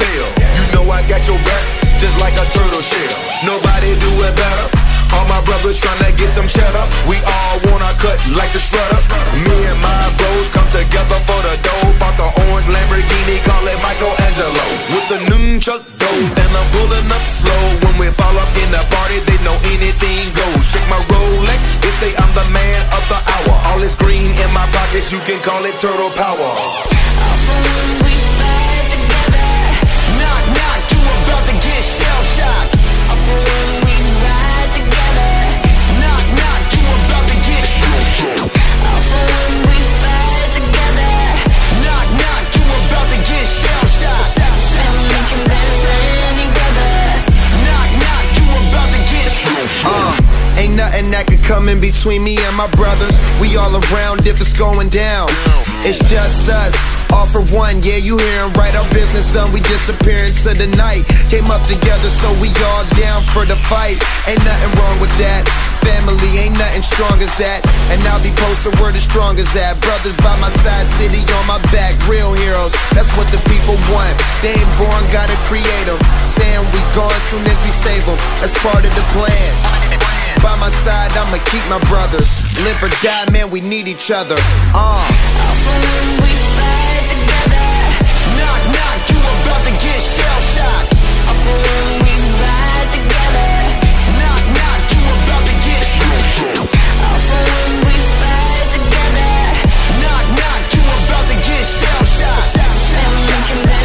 fail. You know I got your back, just like a turtle shell. Nobody do it better. All my brothers tryna get some cheddar. We all wanna cut like the shredder. Me and my bros come together for the dough. Bought the orange Lamborghini, call it Michelangelo. With the nunchuck dough, and I'm pulling up slow. When we fall up in the party, they know anything goes. Check my Rolex, they say I'm the man of the hour. All this green in my pockets, you can call it turtle power. we fight about to get shell shocked. we ride together. Knock, knock, you about to get shell shocked. we fight together. Knock, knock, you about to get shell shocked. Ain't nothing that could come in between me and my brothers. We all around if it's going down. It's just us. All for one, yeah, you hearin' right. Our business done, we disappearing to the night. Came up together, so we all down for the fight. Ain't nothing wrong with that. Family ain't nothing strong as that. And I'll be posted where the strong as that. Brothers by my side, city on my back, real heroes. That's what the people want. They ain't born, gotta create them. Saying we gone soon as we save them. That's part of the plan. By my side, I'ma keep my brothers. Live or die, man, we need each other. Uh. Alpha when we fight together. Knock, knock, you about to get shell shocked. we ride together. Knock, knock, you about to get shell shocked. we fight together. Knock, knock, you about to get shell shocked. Family can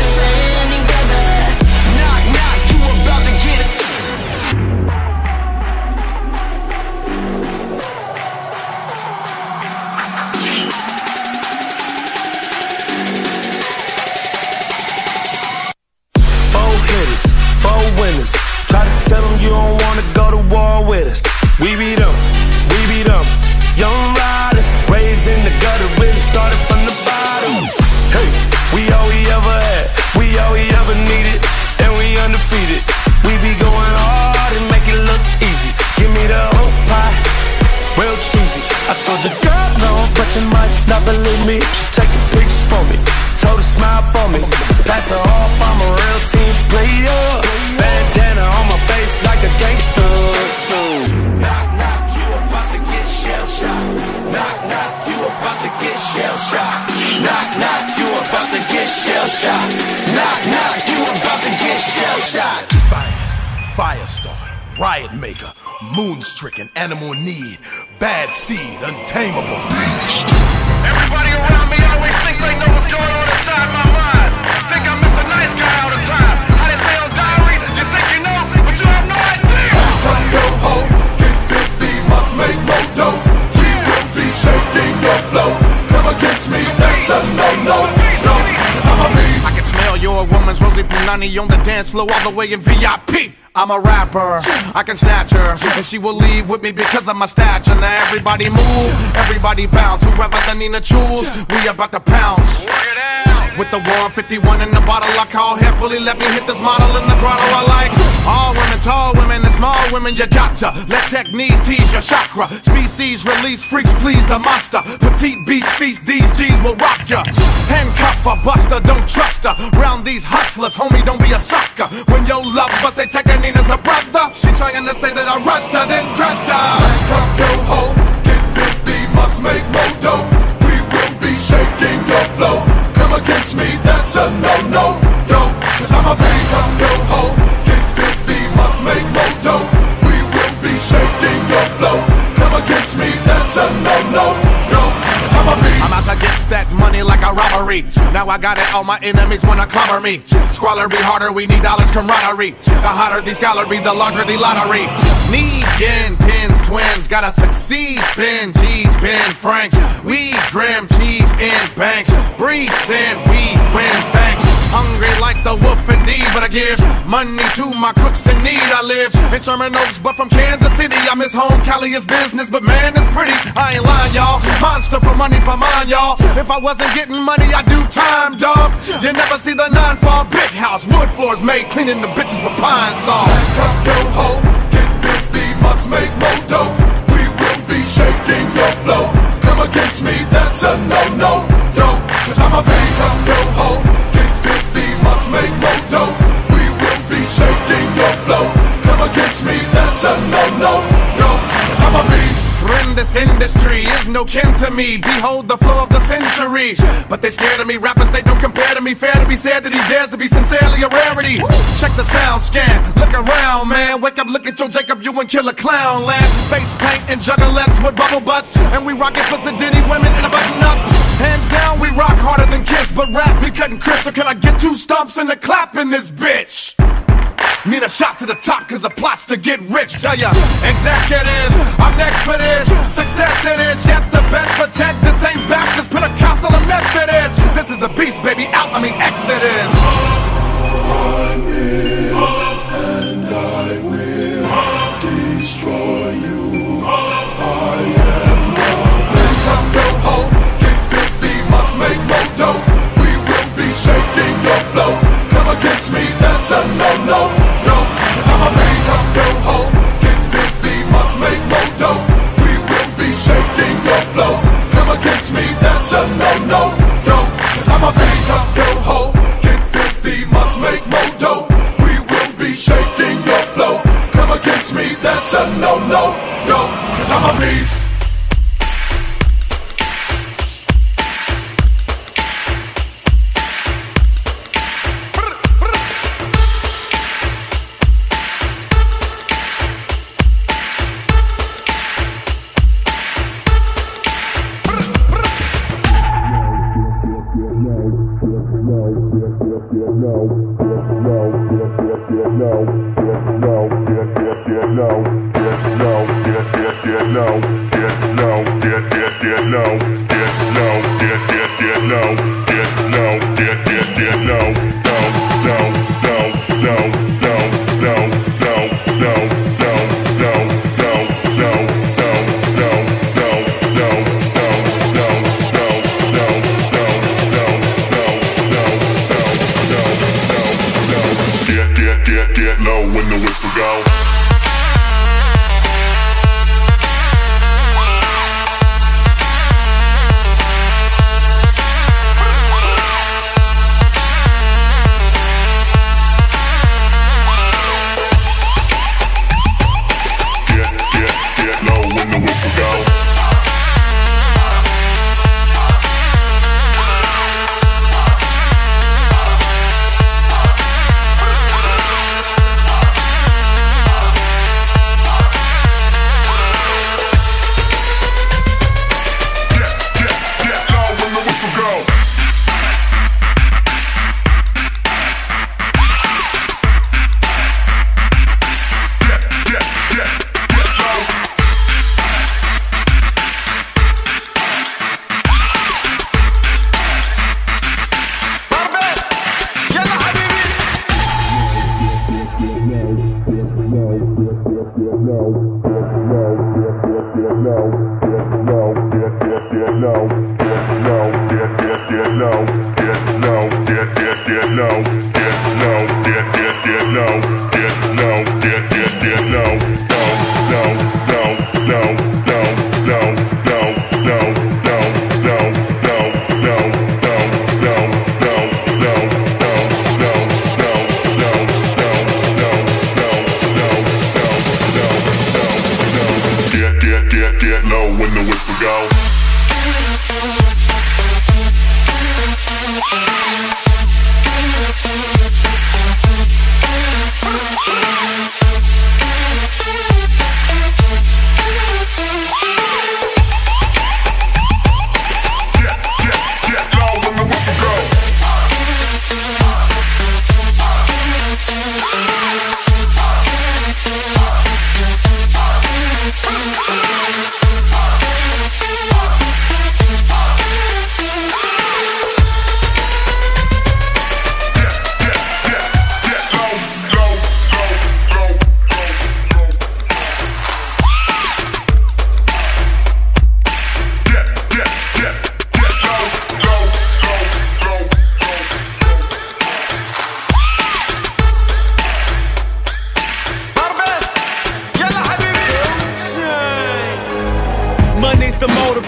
Maker, Moonstricken, Animal Need, Bad Seed, Untamable. Punani on the dance floor all the way in VIP. I'm a rapper, I can snatch her, and she will leave with me because of my stature. Now everybody move, everybody bounce. Whoever the Nina choose, we about to pounce. With the 151 in the bottle, I call heavily. Let me hit this model in the grotto. I like all women, tall women, and small women. You gotcha. Let techniques tease your chakra. Species release freaks, please the monster. Petite beast feast, these G's will rock ya. Handcuff a buster, don't trust her. Round these hustlers, homie, don't be a sucker. When your love bust, they take a brother. She trying to say that I rushed her, then crushed her. Come yo ho, get 50, must make more dough. We will be shaking your flow. Come against me, that's a no no. Yo, cause I'm a beast. Come yo ho, get 50, must make more dough. We will be shaking your flow. Come against me, that's a no no. Yo, I'm out to get that money like a robbery. Now I got it, all my enemies wanna clobber me. Squalor be harder, we need dollars camaraderie. The hotter the scholarly, the larger the lottery. Need yen, tens, twins, gotta succeed. Spin G's, Ben Franks. We grim cheese in banks. Breathe in, we win thanks. Hungry like the wolf indeed, but I give money to my crooks in need. I live in Sherman Oaks, but from Kansas City. I miss home, Cali is business, but man, it's pretty. I ain't lying, y'all. Monster for money for mine, y'all. If I wasn't getting money, I'd do time, dog. You never see the nine fall big house. Wood floors made, cleaning the bitches with pine saw. Handcuff your hoe, get 50, must make more dough. We will be shaking your flow. Come against me, that's a no-no, yo. Cause I'm a base up your hoe, get 50, must make more dough. We will be shaking your flow. Come against me, that's a no-no, yo ho, get 50, no kin to me. Behold the flow of the century. But they scared of me. Rappers, they don't compare to me. Fair to be said that he dares to be sincerely a rarity. Check the sound scan. Look around, man. Wake up, look at your Jacob, you and kill a clown land. Face paint and juggalettes with bubble butts. And we rock it for Diddy women in the button ups. Hands down, we rock harder than Kiss. But rap me cutting Chris. So can I get two stumps and a clap in this bitch? Need a shot to the top cause the plot's to get rich. Tell ya, executives, I'm next for this. Success it is, yet the best protect. This ain't Baptist, Pentecostal, or Methodist. This is the beast, baby, out, I mean Exodus. I'm and I will destroy you. I am the Bitch, I'm. Get 50, must make more dough. We will be shaking your flow. Come against me, that's a no-no. Yo, cause I'm a bitch, I'm your hoe. Get 50, must make more dough. We will be shaking your flow. Come against me, that's a no-no. Get 50, must make more dough. We will be shaking your flow. Come against me, that's a no-no. Cause I'm a beast. Get,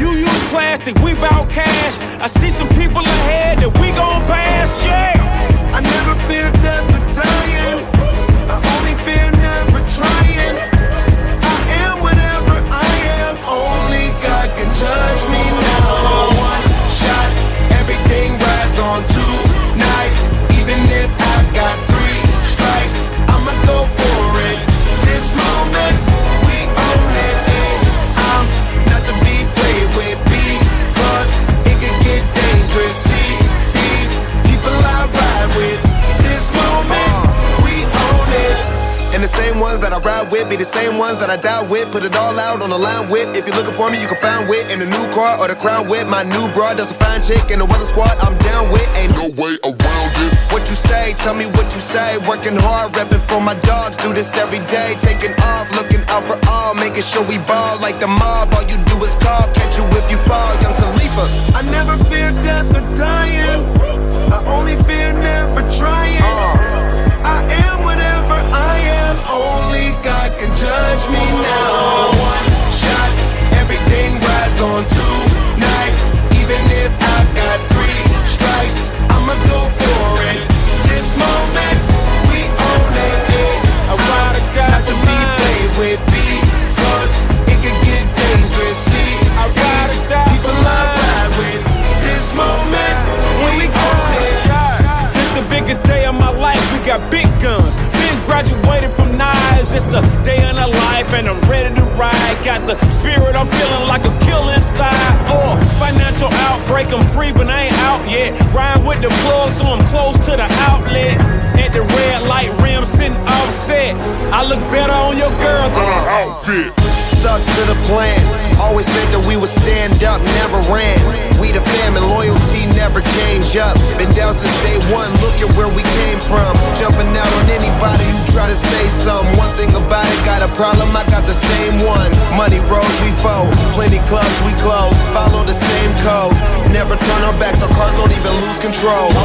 You use plastic, we bout cash. I see some people ahead that we gon' pass, yeah. I never fear death or dying. I only fear never trying. I am whatever I am. Only God can judge me I ride with be the same ones that I die with. Put it all out on the line with. If you're looking for me, you can find wit in the new car or the crown with. My new broad does a fine chick in the weather squad. I'm down with. Ain't no way around it. What you say? Tell me what you say. Working hard, repping for my dogs. Do this every day. Taking off, looking out for all. Making sure we ball like the mob. All you do is call. Catch you if you fall. Young Khalifa. I never fear death or dying. I only fear never trying. Uh. I am whatever I am. Control.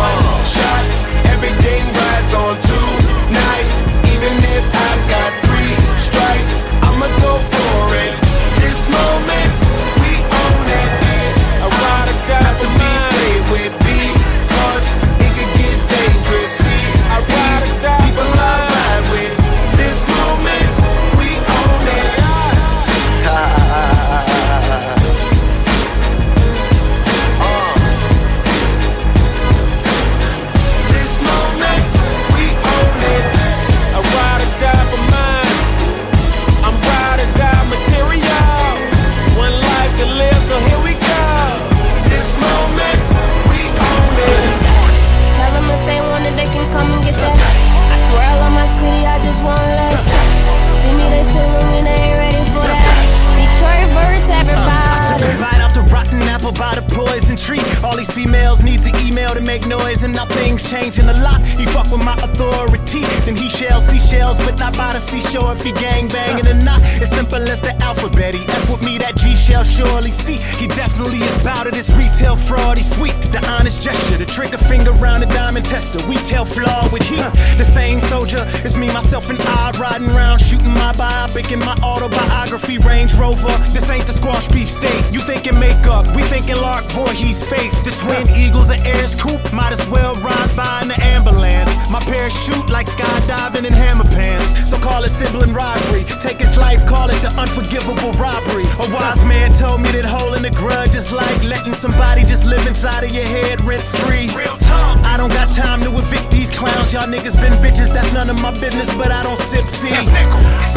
Riding around shooting my biopic in my autobiography Range Rover. This ain't the squash beef steak. You thinking makeup, we thinking Lark Voorhees face. The twin eagles and airs coupe, might as well ride by in the ambulance. My parachute like skydiving in hammer pants. So call it sibling rivalry. Take his life, call it the unforgivable robbery. A wise man told me that holding a grudge is like letting somebody just live inside of your head rent free. Real talk. I don't got time to evict these clowns. Y'all niggas been bitches, that's none of my business, but I don't sip tea.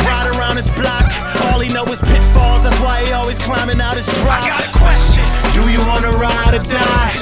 Ride around his block, all he know is pitfalls. That's why he always climbing out his drop. I got a question. Do you wanna ride or die?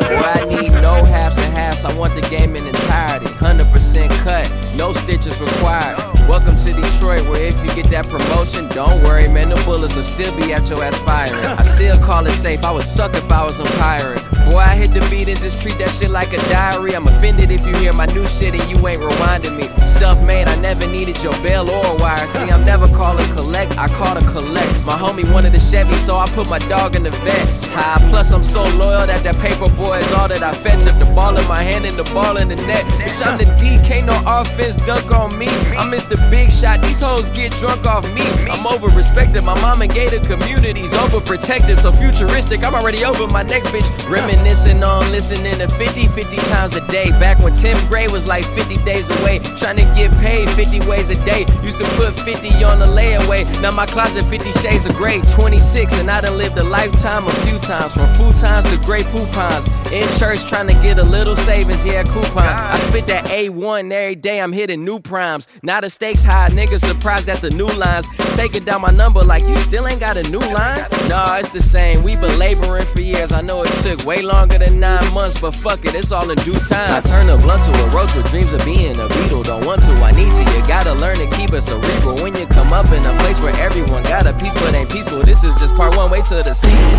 Boy, I need no halves and halves. I want the game in entirety. 100% cut, no stitches required. Welcome to Detroit, where if you get that promotion, don't worry, man, the bullets will still be at your ass firing. I still call it safe. I would suck if I was umpiring. Boy, I hit the beat and just treat that shit like a diary. I'm offended if you hear my new shit and you ain't rewinding me. Self made, I never needed your bell or wire. See, I'm never calling collect, I call to collect. My homie wanted a Chevy, so I put my dog in the vet. High, plus I'm so loyal that that paper boy is all that I fetch. If the ball in my hand and the ball in the net. Bitch, I'm the D, can't no offense dunk on me. I miss the big shot, these hoes get drunk off me. I'm over respected, my mom and gated communities overprotective, so futuristic. I'm already over my next bitch. Reminiscing on listening to 50, 50 times a day. Back when 10th grade was like 50 days away. Trying to get paid 50 ways a day. Used to put 50 on the layaway. Now my closet 50 shades of gray. 26, and I done lived a lifetime a few times. From futons to gray coupons. In church trying to get a little savings, yeah, coupon. I spit that A1 every day, I'm hitting new primes. Now the stakes high, niggas surprised at the new lines. Taking down my number like you still ain't got a new line? Nah, it's the same. We been laboring for years. I know it took way longer than nine months, but fuck it, it's all in due time. I turn a blunt to a roach with dreams of being a beetle. Don't want to, I need to. You gotta learn to keep it cerebral when you come up in a place where everyone got a piece but ain't peaceful. This is just part one, way to the sequel.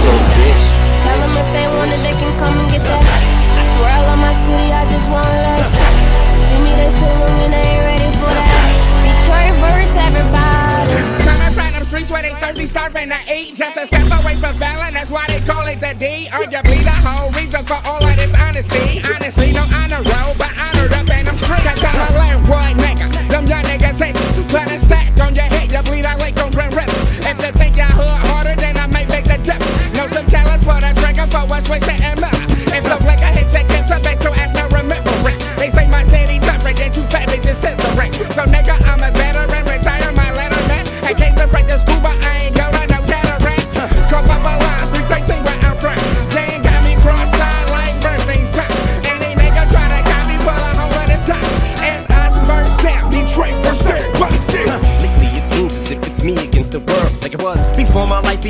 Close, bitch. Tell them if they want it, they can come and get that. I swear I love my city, I just want less. See me, they swimming, they ain't ready for that. Detroit verse, everybody. Coming from them streets where they thirsty, starving to eat. Just a step away from violence, that's why they call it the D. Arguably the whole reason for all of this honesty. Honestly, no honor roll, but honored up in them streets. Cause I'm a landlord nigga. Them young niggas hate. Put a stack on your head, you bleed out like on Grand Rip. If you think you're hood harder, then I might make the dip. Know some callous for the trigger for a switch to.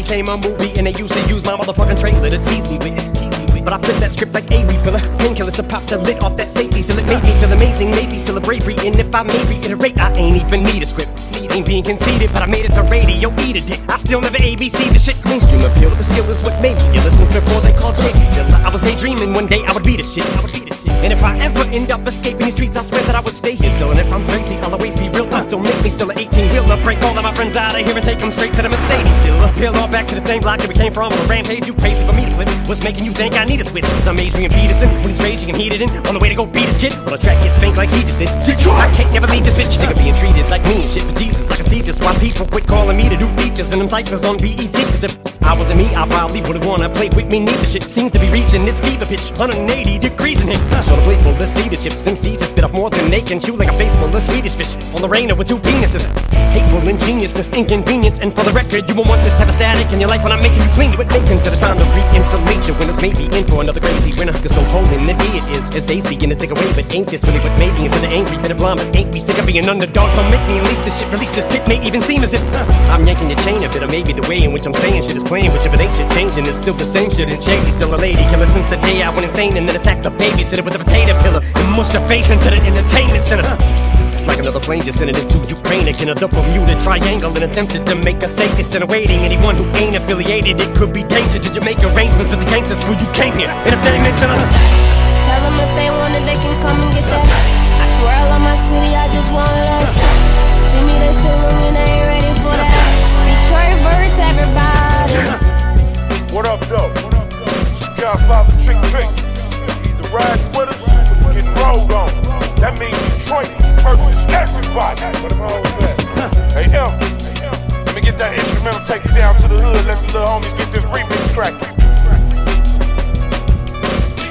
Became a movie, and they used to use my motherfucking trailer to tease me with. But I flipped that script like a refiller, painkillers to pop the lid off that safety, till it made me feel amazing, maybe still a bravery. And if I may reiterate, I ain't even need a script. Ain't being conceited, but I made it to radio, eat dick. I still never ABC the shit. Mainstream appeal, the skill is what made me. Since before they called J.D. Dilla, I was daydreaming one day I would be the shit. I would be the shit. And if I ever end up escaping these streets, I swear that I would stay here still. And if I'm crazy, I'll always be real. Uh, don't make me still an 18 wheeler. Break all of my friends out of here and take them straight to the Mercedes dealer. Peel all back to the same block that we came from on a rampage. You crazy for me to flip. What's making you think I need a switch? Cause I'm Adrian Peterson when he's raging and heated in. On the way to go beat his kid. Well, the track gets spanked like he just did. Detroit! I can't never leave this bitch. Sick of being treated like me and shit. But Jesus, I can see just why people quit calling me to do features and them cyphers on BET. Cause if I wasn't me, I probably would've wanna play with me. Neither shit seems to be reaching its fever pitch. 180 degrees in here. Show the playful, the cedar chips. MCs to spit up more than they can chew like a face full of Swedish fish. On the rainer with two penises. Hateful ingeniousness, inconvenience. And for the record, you won't want this type of static in your life when I'm making you clean with bacon. Instead of trying to re-insulate your winners, maybe in for another crazy winter. Cause so cold in the day it is, as days begin to take away. But ain't this really what made me into the angry bit of blind? But ain't we sick of being underdogs? Don't make me release this shit, release this pit. May even seem as if uh, I'm yanking your chain a bit, or maybe the way in which I'm saying shit is playing with you. Shit changing, it's still the same shit. And Shady's still a lady killer since the day I went insane and then attacked the babysitter with a potato pillar and mushed her face into the entertainment center. It's like another plane just entered into Ukraine again. A Bermuda Triangle and attempted to make a safe and awaiting anyone who ain't affiliated. It could be danger. Did you make arrangements with the gangsters who you came here? And if they mention us, Tell them if they want it, they can come and get that. I swear I love my city, I just want less. See me, they swimming, they ain't ready for that. Detroit verse, everybody. What up, though? It's Godfather Trick Trick. Either riding with us or getting rolled on. That means Detroit versus everybody. Hey, M. Let me get that instrumental, take it down to the hood, let the little homies get this remix cracking.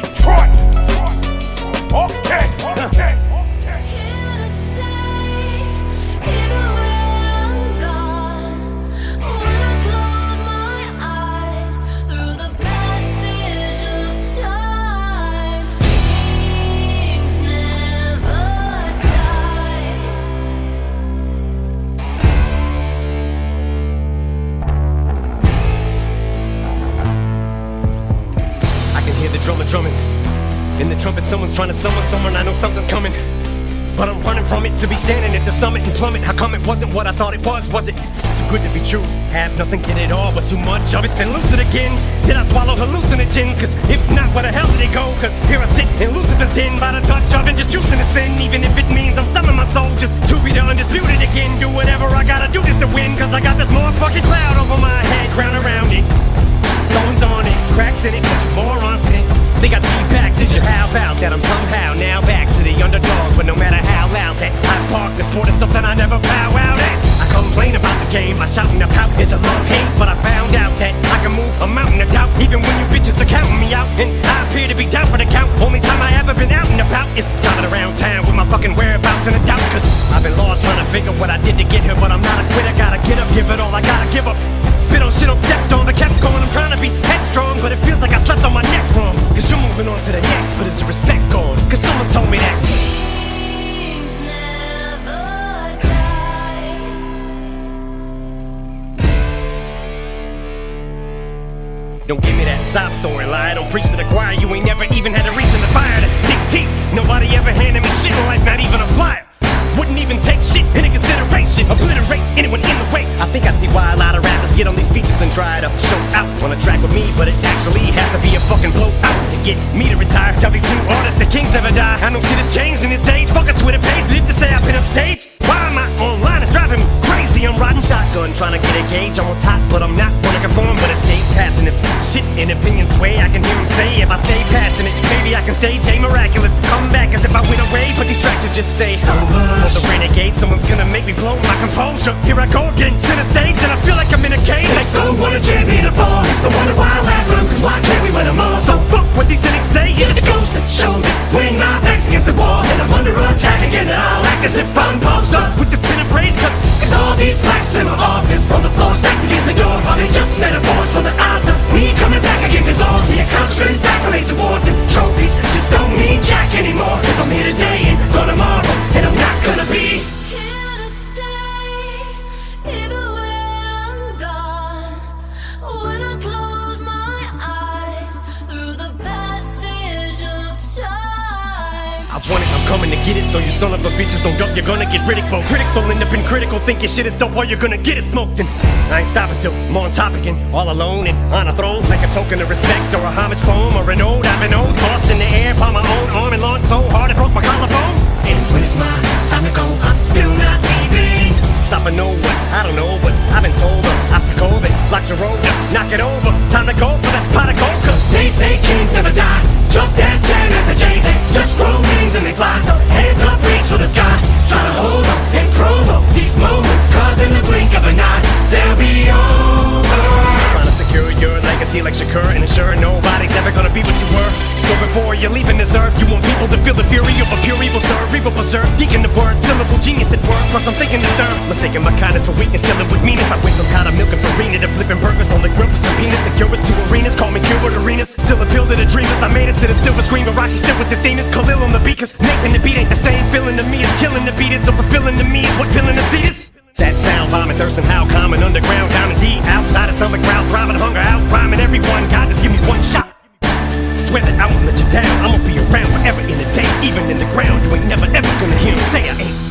Detroit! Okay, okay. Trumpet, someone's trying to summon someone. I know something's coming. But I'm running from it to be standing at the summit and plummet. How come it wasn't what I thought it was? Was it too good to be true? Have nothing, get it all, but too much of it, then lose it again. Did I swallow hallucinogens? Cause if not, where the hell did it go? Cause here I sit in Lucifer's den by the touch of it, just choosing to sin. Even if it means I'm selling my soul just to be the undisputed again. Do whatever I gotta do just to win. Cause I got this motherfucking cloud over my head, crown around it. Thorns on it, cracks in it, but you morons. They got me back, did you? How about that? I'm somehow now back to the underdog, but no matter how loud that I park, the sport is something I never bow out at. I complain about game, I shout and I pout, it's a love hate, but I found out that I can move a mountain of doubt, even when you bitches are counting me out, and I appear to be down for the count. Only time I ever been out and about is driving around town with my fucking whereabouts in a doubt, cause I've been lost trying to figure what I did to get here, but I'm not a quitter, gotta get up, give it all, I gotta give up. Spit on shit on stepped on, but kept going, I'm trying to be headstrong, but it feels like I slept on my neck wrong, cause you're moving on to the next, but is the respect gone? Cause someone told me that. Don't give me that sob story lie. Don't preach to the choir. You ain't never even had a reason to fire to deep deep. Nobody ever handed me shit in life, not even a flyer. Wouldn't even take shit into consideration. Obliterate anyone in the way. I think I see why a lot of rappers get on these features and try to show out on a track with me, but it actually has to be a fucking blowout to get me to retire. Tell these new artists the kings never die. I know shit has changed in this age. Fuck a Twitter page, it to say I've been upstage? Why am I online? It's driving me crazy. I'm riding shotgun, trying to get a gauge. On top, but I'm not wanna conform. But I stay passing this shit in opinion sway. I can hear him say, if I stay passionate, maybe I can stage a miraculous Come back as if I win a raid. But detractors just say, so much. For the renegade, someone's gonna make me blow my composure. Here I go again, to the stage, and I feel like I'm in a cage. They so want a champion to fall. It's the wonder why I laugh 'em, Cause why can't we win them all? So fuck what these cynics say. It just goes to show that when my back's against the wall and I'm under attack again, and I'll act as if I'm posed up. with this pin and rage, cause Cause all these plaques in my office on the floor stacked against the door Are they just metaphors for the odds of me coming back again? Cause all the accomplishments, accolades, awards, and trophies just don't mean jack anymore If I'm here today coming to get it. So you son of a bitches don't duck, you're gonna get ridicule. Critics all end up in critical, think your shit is dope, all you're gonna get it smoked. And I ain't stopping till I'm on top again, all alone and on a throne, like a token of respect or a homage poem or an ode. I've been old, tossed in the air, upon my own arm and launched so hard it broke my collarbone. And when it's my time to go, I'm still not leaving Stop and know I don't know, but I've been told an obstacle that blocks your road. Knock it over, time to go for that pot of gold. Cause They say kings never die, just as Jan as the J. They just grow wings and they fly. So hands up, reach for the sky. Try to hold up and promo these moments, cause in the blink of an eye, they'll be over. Trying to secure your legacy like Shakur and ensure nobody's ever gonna be what you were. So before you're leaving this earth, you want people to feel the fury of a pure evil, sir. Evil preserve, deacon the word, syllable genius at work. Plus I'm thinking the third, mistaking my kindness for weakness, killing with meanness. I went from kind of milk and farina to flipping burgers on the grill for some peanuts and curious to arenas. Call me Gilbert Arenas, still appeal to the dreamers. I made it to the silver screen, but Rocky still with the themes. Khalil on the beat, cause making the beat ain't the same feeling to me is killing the beat is. So fulfilling to me is what feeling the seat is. That sound, bombing, thirsting, how common, underground, and deep, outside the stomach, ground, throbbing, hunger, out, rhyming, everyone. God, just give me one shot. Swear that I won't let you down. I'ma be around forever in the day, even in the ground. You ain't never ever gonna hear me say I ain't.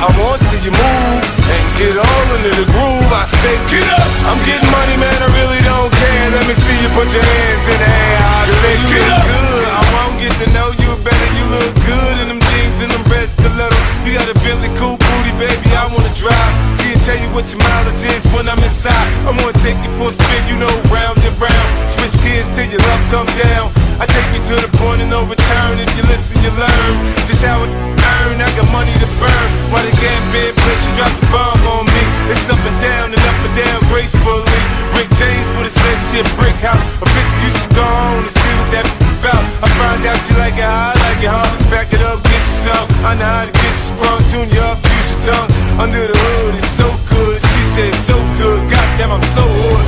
I, want to see you move and get all into the groove. I say, get up! I'm getting money, man, I really don't care. Let me see you put your hands in the air. I say, get up! Good. I won't get to know you better. You look good in them jeans and them red stilettos. You got a Bentley cool booty, baby. I wanna drive. Tell you what your mileage is when I'm inside. I'm gonna take you for a spin, you know, round and round. Switch gears till your love come down. I take you to the point of no return. If you listen, you learn just how it earn. I got money to burn. While they get big, bitch, you drop the bomb on me. It's up and down and up and down gracefully. Rick James would have said shit, brick house. A bitch you should go on and see what that about. I find out she like it I like it, huh? Back it up, get you some. I know how to get you sprung, tune you up, use your tongue. Under the hood, it's so good. She said so good. Goddamn, I'm so hood.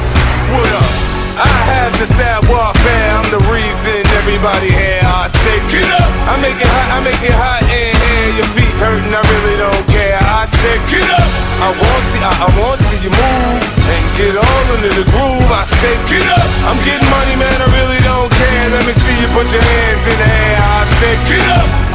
What up? I have the sad warfare. I'm the reason everybody here. I say, get up. I make it hot. I make it hot in here. Your feet hurting. I really don't care. I say, get up. I want see. I, I want see you move and get all into the groove. I say, get up. I'm getting money, man. I really don't care. Let me see you put your hands in the air. I say, get up.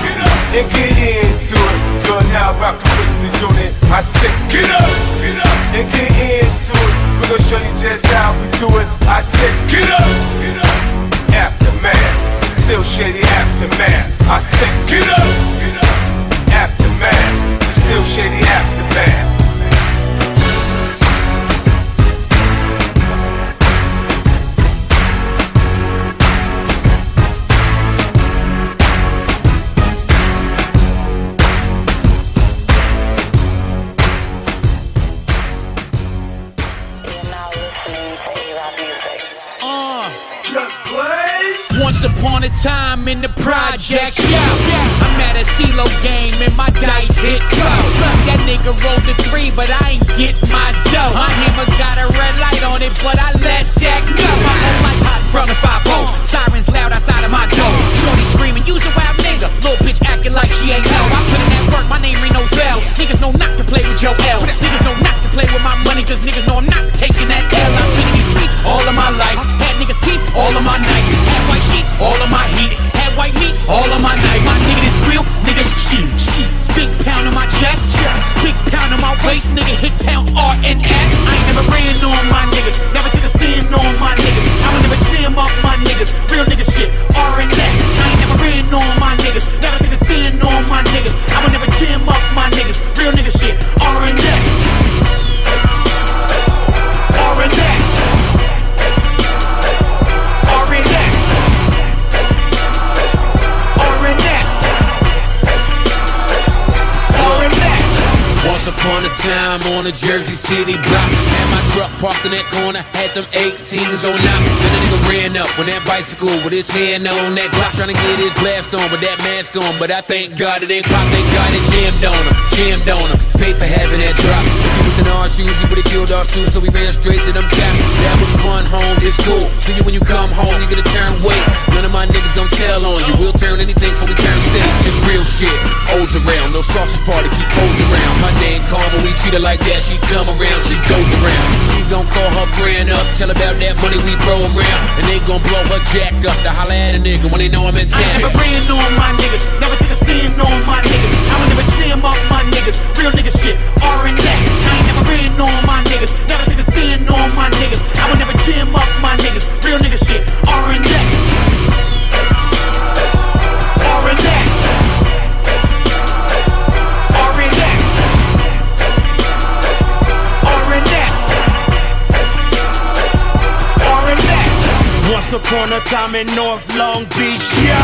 And get into it. You're now rocking with the unit. I say, get up. Get up. And get into it. We're gonna show you just how we do it. I said, get up, get up. Aftermath, still shady aftermath. I said, get up, get up. Aftermath, still shady aftermath. Get a Jersey City block. Had my truck parked in that corner, had them 18s on out Then a nigga ran up with that bicycle with his hand on that Glock Trying to get his blast on, but that mask on. But I thank God it ain't pop, thank God it jammed on him Jammed on him, paid for having that drop. If he was in our shoes, he would've killed our shoes So we ran straight to them caps That was fun, home, it's cool. See you when you come home, you're gonna turn weight. None of my niggas gon' tell on you. We'll shit, O's around, no sausage party, keep O's around Her name Karma, we treat her like that, she come around, she goes around She gon' call her friend up, tell about that money we throw around And they gon' blow her jack up to holla at a nigga when they know I'm in town. I never ran on my niggas, never took a stand on my niggas. I would never jam up my niggas, real nigga shit, R and S. I ain't never ran on my niggas, never took a stand on my niggas. I would never jam up my niggas, real nigga shit, R and S. Once upon a time in North Long Beach, yo.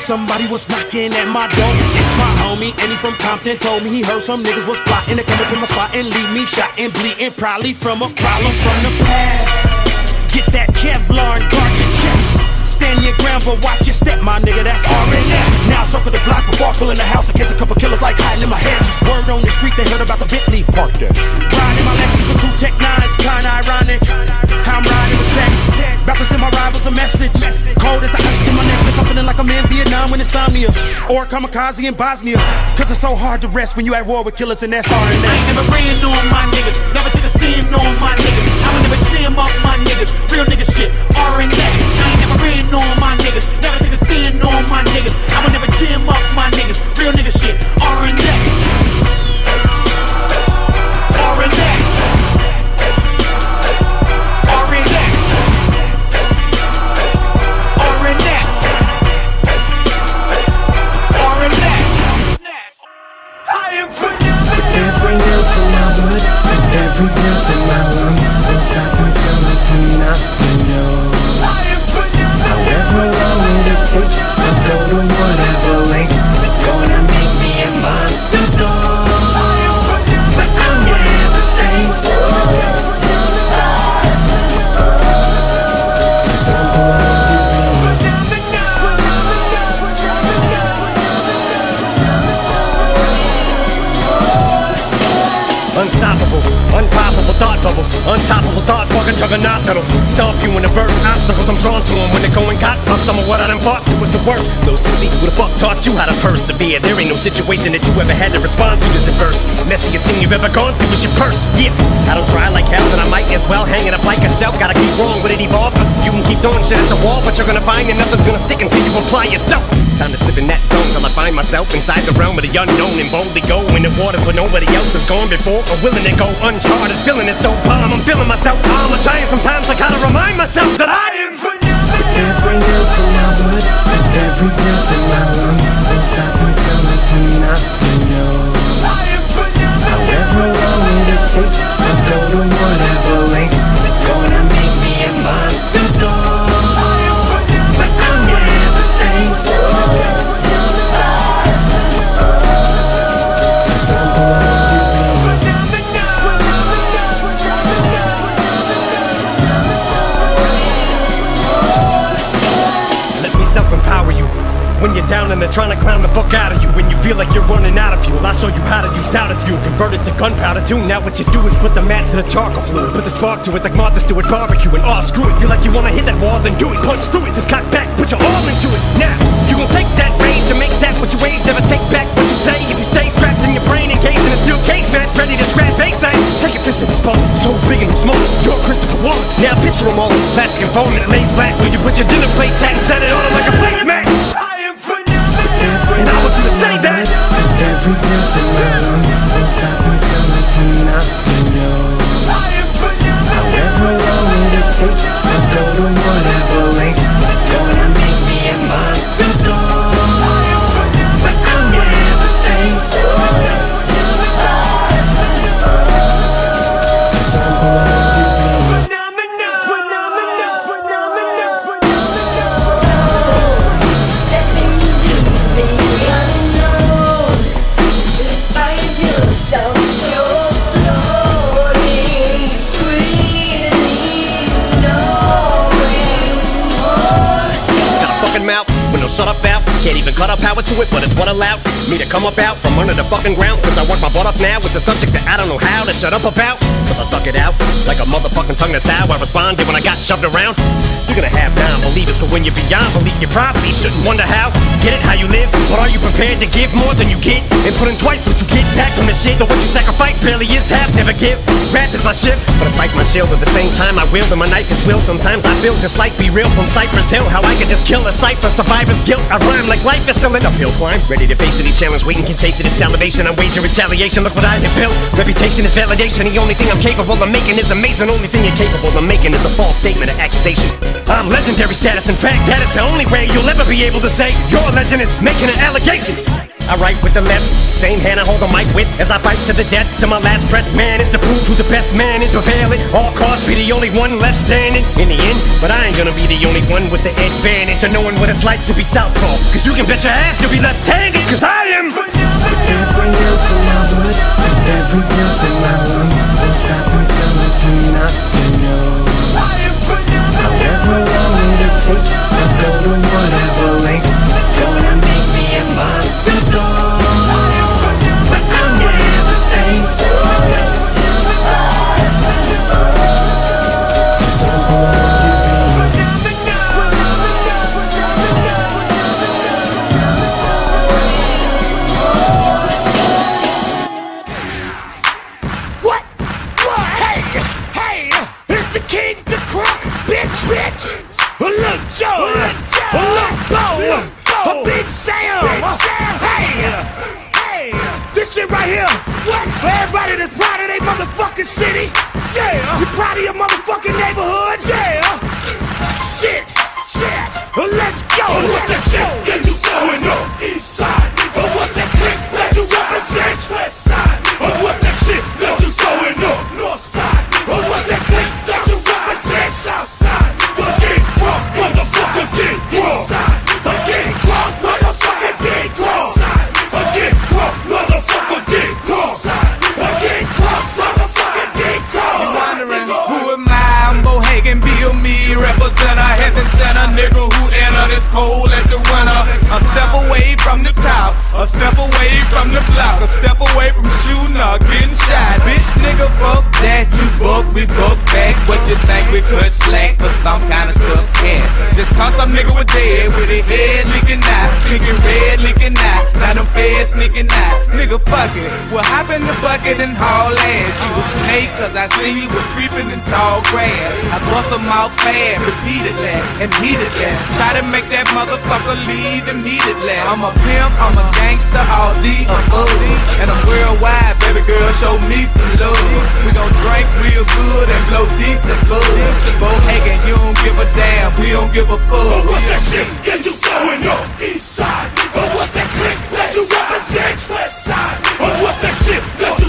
Somebody was knocking at my door. It's my homie, and he from Compton. Told me he heard some niggas was plotting to come up in my spot and leave me shot and bleeding. Probably from a problem from the past. Get that Kevlar and guard your chest. Stand your ground, but watch your step, my nigga. That's RNS. Now circle the block before I pull in the house in case a couple killers like hiding in my head. Just word on the street, they heard about the Bentley. Park that. Riding my Lexus with two Tech Nines, kinda ironic. How I'm riding with Tex. About to send my rivals a message. Cold as the ice in my necklace. I'm feeling like I'm in Vietnam with insomnia. Or kamikaze in Bosnia. Cause it's so hard to rest when you at war with killers and that's I ain't never ran on my niggas, never took a stand on my niggas. Would never up my niggas, real nigga shit, R and S. I ain't never ran on my niggas, never took a stand on my niggas. I would never jam up my niggas, real nigga shit, situation that you ever had to respond to that's adverse. Messiest thing you've ever gone through is your purse. Yeah, I don't try like hell, and I might as well hang it up like a shell. Gotta keep wrong with it evolve, cause you can keep throwing shit at the wall, but you're gonna find that nothing's gonna stick until you apply yourself. Time to slip in that zone till I find myself inside the realm of the unknown and boldly go in the waters where nobody else has gone before or willing to go uncharted. Feeling it so calm, I'm feeling myself. I'm a giant sometimes I gotta remind myself that I every ounce of my blood, with every breath in my lungs, won't stop until I'm phenomenal. However long it takes, I'll go to whatever lengths. It's gonna make me a monster trying to clown the fuck out of you. When you feel like you're running out of fuel, I show you how to use doubt as fuel. Convert it to gunpowder too. Now what you do is put the match to the charcoal fluid. Put the spark to it like Martha Stewart barbecue. And oh, screw it. Feel like you wanna hit that wall, then do it. Punch through it. Just cock back. Put your all into it. Now, you gon' take that rage and make that what you raise. Never take back what you say. If you stay strapped in your brain, engaged in a steel cage match, ready to scrap base aim. Take your fist in his palm. So big and smallest. You're Christopher Wallace. Now picture them all as plastic and foam that lays flat. Where you put your dinner plate tat and set it on it like a placemat. And I want you to say that. With every breath in my lungs, won't stop until I'm phenomenal. However long it takes, I'll go to whatever lengths. It's gonna make me a monster though. Can't even cut our power to it, but it's what allowed me to come up out from under the fucking ground. Cause I work my butt up now It's a subject that I don't know how to shut up about. Cause I stuck it out like a motherfucking tongue that's how I responded when I got shoved around. You're gonna have non-believers, but when you're beyond belief, you probably shouldn't wonder how. Get it how you live, but are you prepared to give more than you get? And put in twice what you get back from the shit. Though what you sacrifice barely is half, never give. Rap is my shift, but it's like my shield. At the same time, I wield and my knife is will. Sometimes I feel just like B-Real from Cypress Hill. How I could just kill a cipher, survivor's guilt. I rhyme like life is still an uphill climb. Ready to face any challenge, waiting can taste it. It's salivation. I'm waging retaliation. Look what I have built. Reputation is validation. The only thing I'm capable of making is amazing. Only thing you're capable of making is a false statement of accusation. I'm legendary status. In fact, that is the only way you'll ever be able to say your legend is making an allegation. I write with the left, same hand I hold the mic with as I fight to the death. To my last breath, man, is to prove who the best man is. Prevail it, all costs, be the only one left standing in the end. But I ain't gonna be the only one with the advantage of knowing what it's like to be southpaw. Cause you can bet your ass you'll be left handed. Cause I am. With every ounce of my blood, with every breath in my lungs, won't stop until I'm phenomenal. However long it takes, I'll go to whatever lengths. Monster Let's go. What's that nigga was dead with his head leaking out, leaking red, leaking out. Now them feds sneaking out. Nigga, fuck it. Well, hop in the bucket and haul ass. You was snake cause I seen you was creeping in tall grass. I bust them out fast, repeatedly and heatedly. Try to make that motherfucker leave immediately. I'm a pimp, I'm a gangster, all the above. And I'm worldwide, baby girl, show me some love. We gon' drink real good and blow decent buzz. Bohagan, you don't give a damn, we don't give a fuck. But What's that shit that you going on? East side, nigga. What's that you represent? West side, nigga. What's that shit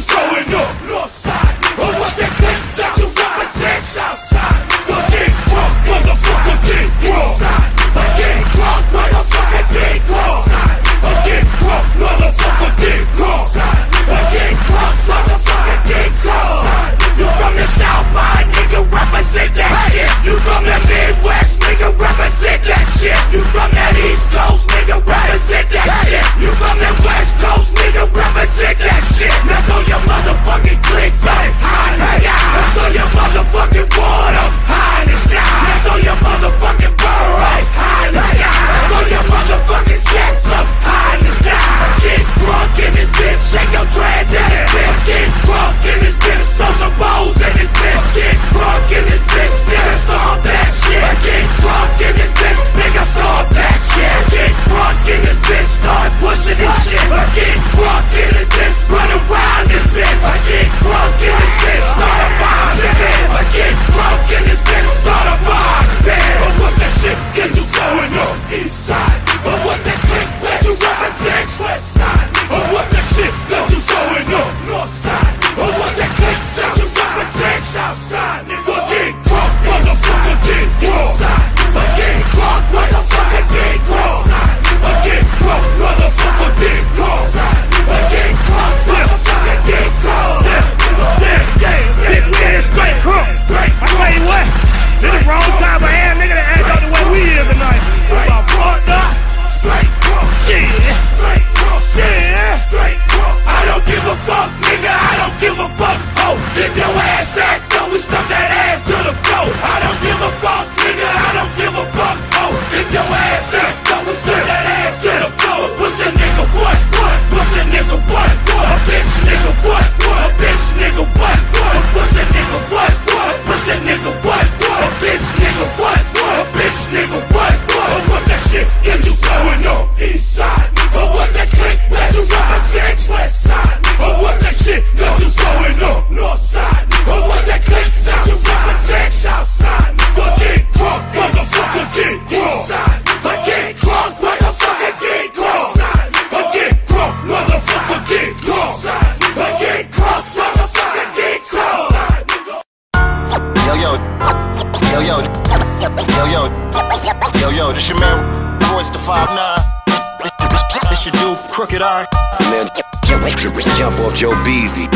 Joe Beezy.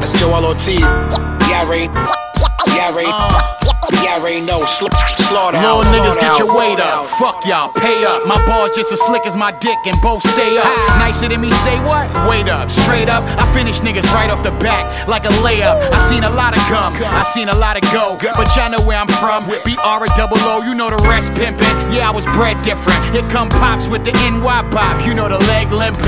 It's Joell Ortiz. Yeah, Ray. Fuck y'all, pay up. My bars just as slick as my dick and both stay up. Nicer than me, say what? Wait up, straight up. I finish niggas right off the back like a layup. I seen a lot of come, I seen a lot of go. But y'all know where I'm from. B R double O, you know the rest pimpin'. Yeah, I was bred different. Here come pops with the NY pop, you know the leg limping.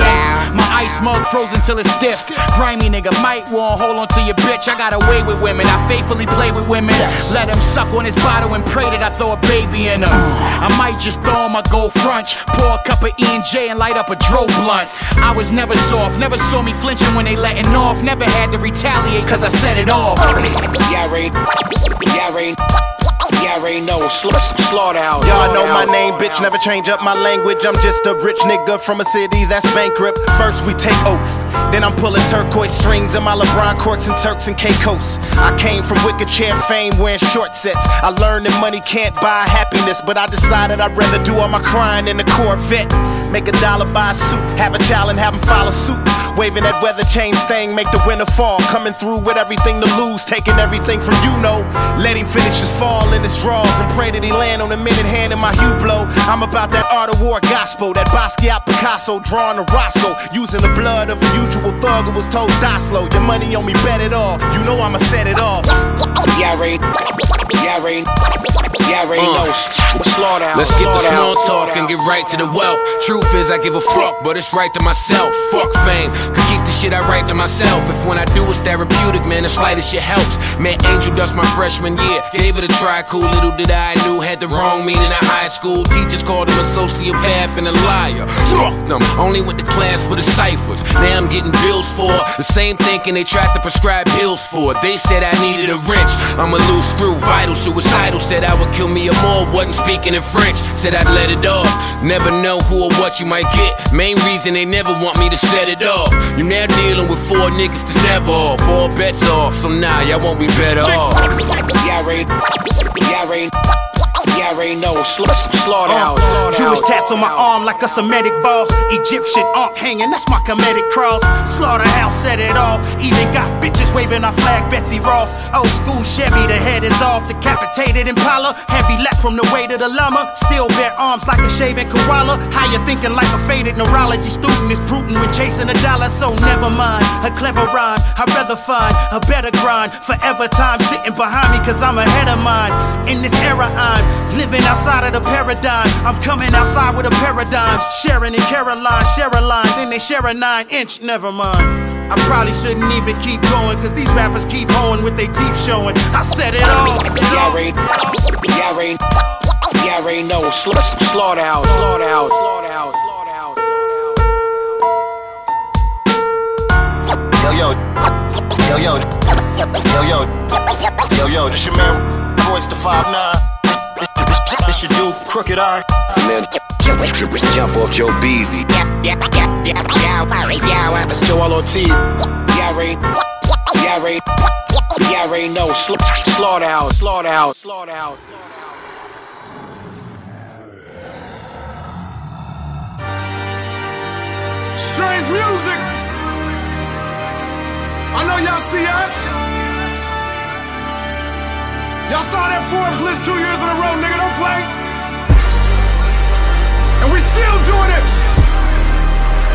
My ice mug frozen till it's stiff. Grimy nigga might want hold on to your bitch. I got away with women, I faithfully play with women. Let him suck on his bottle and pray that I throw a baby in her. I might just throw on my gold front, pour a cup of E and light up a dro blunt. I was never soft, never saw me flinching when they letting off. Never had to retaliate cause I set it off. Yeah, Ray. Yeah, Ray. Yeah, Ray, no. Sl- slaughterhouse. Y'all know my name, bitch. Never change up my language. I'm just a rich nigga from a city that's bankrupt. First we take oath, then I'm pulling turquoise strings in my LeBron courts and Turks and Caicos. I came from wicker chair fame wearing short sets. I learned that money can't buy happiness, but I decided I'd rather do all my crying in a Corvette. Make a dollar buy a suit, have a child and have him follow suit. Waving that weather change thing, make the winter fall. Coming through with everything to lose, taking everything from you know. Let him finish his fall in his draws and pray that he land on a minute hand in my hue blow. I'm about that art of war gospel, that Basquiat Picasso drawing a Roscoe. Using the blood of a usual thug who was told die slow. Your money on me, bet it all. You know I'ma set it off. Yeah, Ray. Yeah, Ray. Yeah. Uh. Slaughterhouse. Let's get the small talk and get right to the wealth. Truth is, I give a fuck, but it's right to myself. Fuck fame, could keep the shit I write to myself. If when I do it's therapeutic, man, the slightest shit helps. Met Angel Dust my freshman year, gave it a try. Cool little did I knew had the wrong meaning at high school. Teachers called him a sociopath and a liar. Fuck them, only went to class for the ciphers. Now I'm getting bills for the same thinking they tried to prescribe pills for. They said I needed a wrench. I'm a loose screw, vital, suicidal. Said I would kill me or more. Wasn't speaking in French. Said I'd let it off. Never know who or what you might get. Main reason they never want me to set it off. You now dealing with four niggas that's never off. All bets off. So now y'all won't be better off. Yeah, Ray. Yeah, Ray. Yeah, Ray, no. Sl- slaughterhouse. Uh, Jewish tats on my arm like a Semitic boss. Egyptian ark hanging, that's my comedic cross. Slaughterhouse set it off. Even got bitches waving our flag, Betsy Ross. Old school Chevy, the head is off. Decapitated Impala. Heavy lap from the weight of the llama. Still bare arms like a shaven koala. How you thinking like a faded neurology student is prudent when chasing a dollar? So never mind. A clever rhyme. I'd rather find a better grind. Forever time sitting behind me, cause I'm ahead of mine. In this era, I'm living outside of the paradigm. I'm coming outside with a paradigm. Sharon and Caroline share a line, then they share a nine inch. Never mind. I probably shouldn't even keep going, cause these rappers keep hoeing with their teeth showing. I said it all. Yeah, Ray. Yeah, Ray. Yeah, Ray, no. Sl- slaughterhouse. Slaughterhouse. Slaughterhouse. Yo, yo. Yo, yo. Yo, yo. Yo, yo. This your man, Royce da 5'9. This your dude, Crooked I. Man, jump off Joe Beezy. It's Joell Ortiz. Yeah, Ray. Yeah, Ray. Yeah, Ray, no. Sl- slaughterhouse. Slaughterhouse. Slaughterhouse. Strange music. I know y'all see us. Y'all saw that Forbes list two years in a row, nigga. Don't play. And we still doing it.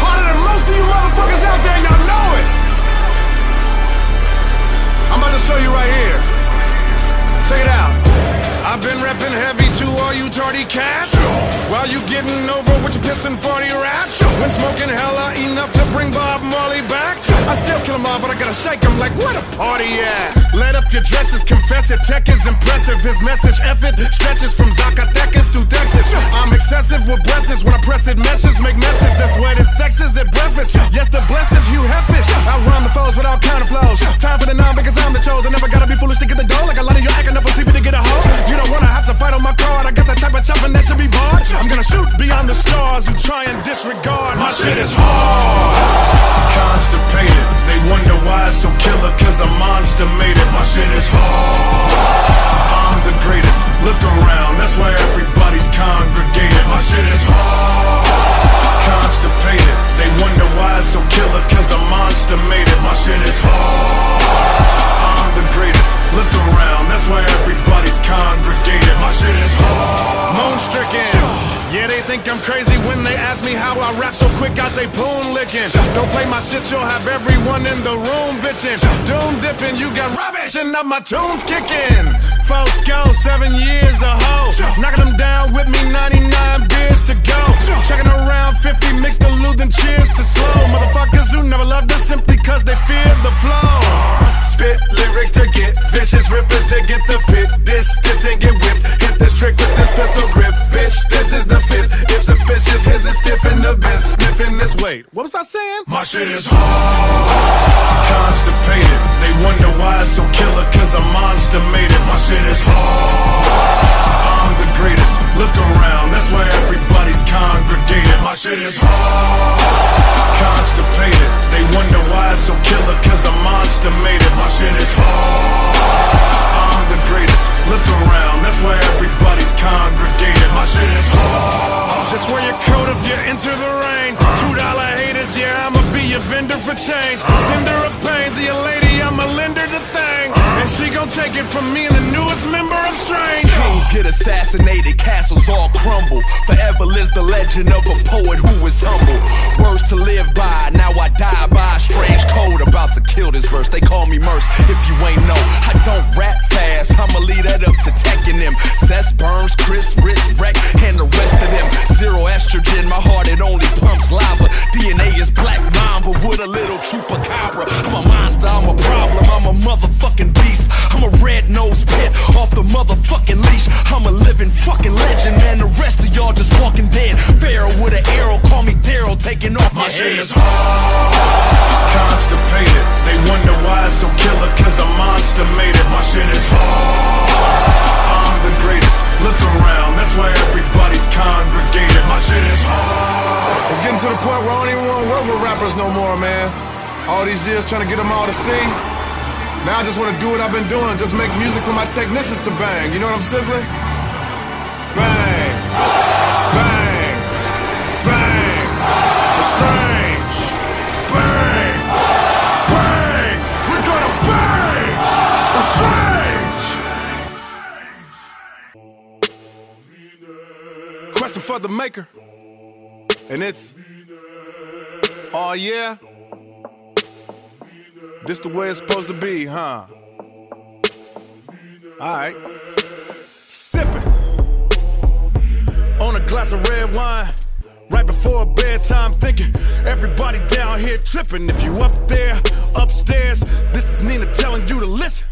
Harder than most of you motherfuckers out there. Y'all know it. I'm about to show you right here. Check it out. I've been reppin' heavy to all you tardy cats. While you getting over with your pissin' 40 raps. When smoking hella enough to bring Bob Marley back. I still kill 'em all, but I gotta shake 'em like where the party at? Let up your dresses, confess it. Tech is impressive. His message effort stretches from Zacatecas to Texas. I'm excessive with breasts when I press it. Meshes make messes. That's where the sex is at breakfast. Yes, the blessed is Hugh Heffish. I run the foes without counter flows. Time for the non because I'm the chosen. Never gotta be foolish to get the dough. Like a lot of you acting up on TV to get a hoe. You don't wanna have to fight on my card. I got that type of chopping that should be barred. I'm gonna shoot beyond the stars who try and disregard. My shit is hard. Constipated. They wonder why it's so killer, cause a monster made it. My shit is hard. I'm the greatest. Look around, that's why everybody's congregated. My shit is hard. Constipated. They wonder why it's so killer, cause a monster made it. My shit is hard. I'm the greatest. Look around, that's why everybody's congregated. My shit is hard. Moon stricken. Yeah, they think I'm crazy when they ask me how I rap so quick. I say boom licking. Don't play my shit, you'll have everyone in the room bitching. Doom dipping, you got rubbish, and now my tunes kicking. go seven years a hoe. Knocking them down with me, 99 beers to go. Checking around 50, mixed the loot, cheers to slow. Motherfuckers who never loved us simply cause they fear the flow. Spit lyrics to get vicious rippers to get the. This, this, and get whipped. Hit this trick with this pistol grip. Bitch, this is the fit. If suspicious, his is stiff in the bit. Sniffing this weight. What was I saying? My shit is hard. Constipated. They wonder why it's so killer, cause a monster made it. My shit is hard. I'm the greatest. Look around, that's why everybody's congregated. My shit is hard. Constipated. They wonder why it's so killer, cause a monster made it. My shit is hard. I'm the greatest. Look around, that's why everybody's congregated. My shit is hard. Just wear your coat if you enter the rain. Two dollar haters, yeah, I'ma be your vendor for change. Sender of pain to your lady, I'ma lend her the thing. She take it from me and the newest member of Strange. Kings get assassinated, castles all crumble. Forever lives the legend of a poet who is humble. Words to live by, now I die by a strange code. About to kill this verse, they call me Murs. If you ain't know, I don't rap fast, I'ma lead that up to Tech and them. Cess Burns, Chris, Rich, Wreck, and the rest of them. Zero estrogen, my heart it only pumps lava. DNA is black mamba with a little chupacabra. I'm a monster, I'm a problem, I'm a motherfucking beast. I'm a red nosed pit off the motherfucking leash. I'm a living fucking legend, man. The rest of y'all just walking dead. Pharaoh with an arrow, call me Daryl, taking off My your shit head. is hard. Constipated. They wonder why it's so killer, cause a monster made it. My shit is hard. I'm the greatest. Look around, that's why everybody's congregated. My shit is hard. It's getting to the point where I don't even want to work with rappers no more, man. All these years trying to get them all to see. Now I just want to do what I've been doing, just make music for my technicians to bang. You know what I'm sizzling? Bang, bang, bang. For strange, bang, bang. We're gonna bang for strange. Question for the maker, and it's, oh yeah. This the way it's supposed to be, huh? Alright. Sipping on a glass of red wine. Right before bedtime, thinking everybody down here tripping. If you up there, upstairs, this is Nina telling you to listen.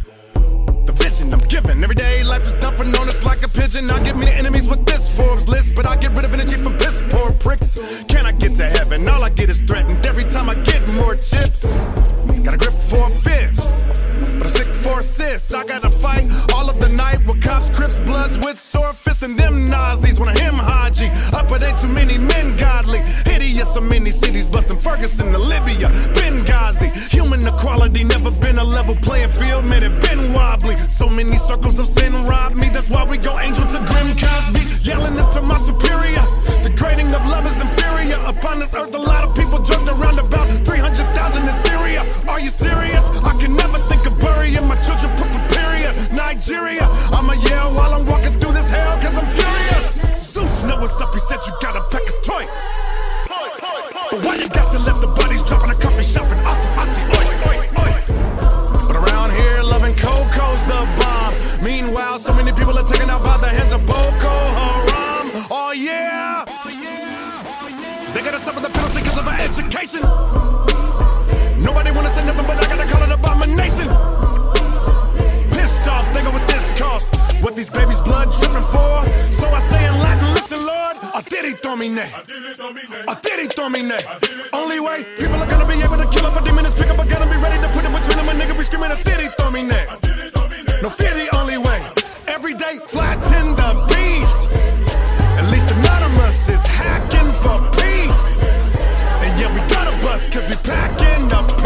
The vision I'm giving. Every day life is dumping on us like a pigeon. I get many enemies with this Forbes list, but I get rid of energy from piss poor pricks. Can I get to heaven? All I get is threatened every time I get more chips. Got a grip for fifths, but sick for assists. I gotta fight all of the night with cops, crips, bloods with sore fists and them Nazis. I him Haji, up it ain't too many men godly. Hideous, so many cities busting Ferguson to Libya, Benghazi. Human equality never been a level playing field, man, it been wobbly. So many circles of sin robbed me. That's why we go angel to grim Cosby's. Yelling this to my superior. The grading of love is inferior. Upon this earth, a lot of people drugged around about 300,000 in Syria. Are you serious? I can never think of burying my children. Put period. Nigeria. I'ma yell while I'm walking through this hell, cause I'm furious. Zeus, know what's up. He said you gotta pack a toy. But why you got to let the bodies drop in a coffee shop in Aussie, Aussie, oi, oi, oi. But around here, loving Coco's the bomb. Meanwhile, so many people are taken out by the hands of Boko Haram. Oh yeah. They gotta suffer the penalty because of our education. Nobody wanna say nothing, but I gotta call it abomination. Pissed off, thinking what this cost. What these babies' blood dripping for. So I say in Latin, listen, Lord, a diritto mine. A diritto mine. Only way people are gonna be able to kill up a demon is pick up a gun and be ready to put it between them. A nigga be screaming a diritto mine. No fear the only way. Every day, fly tender be packing up.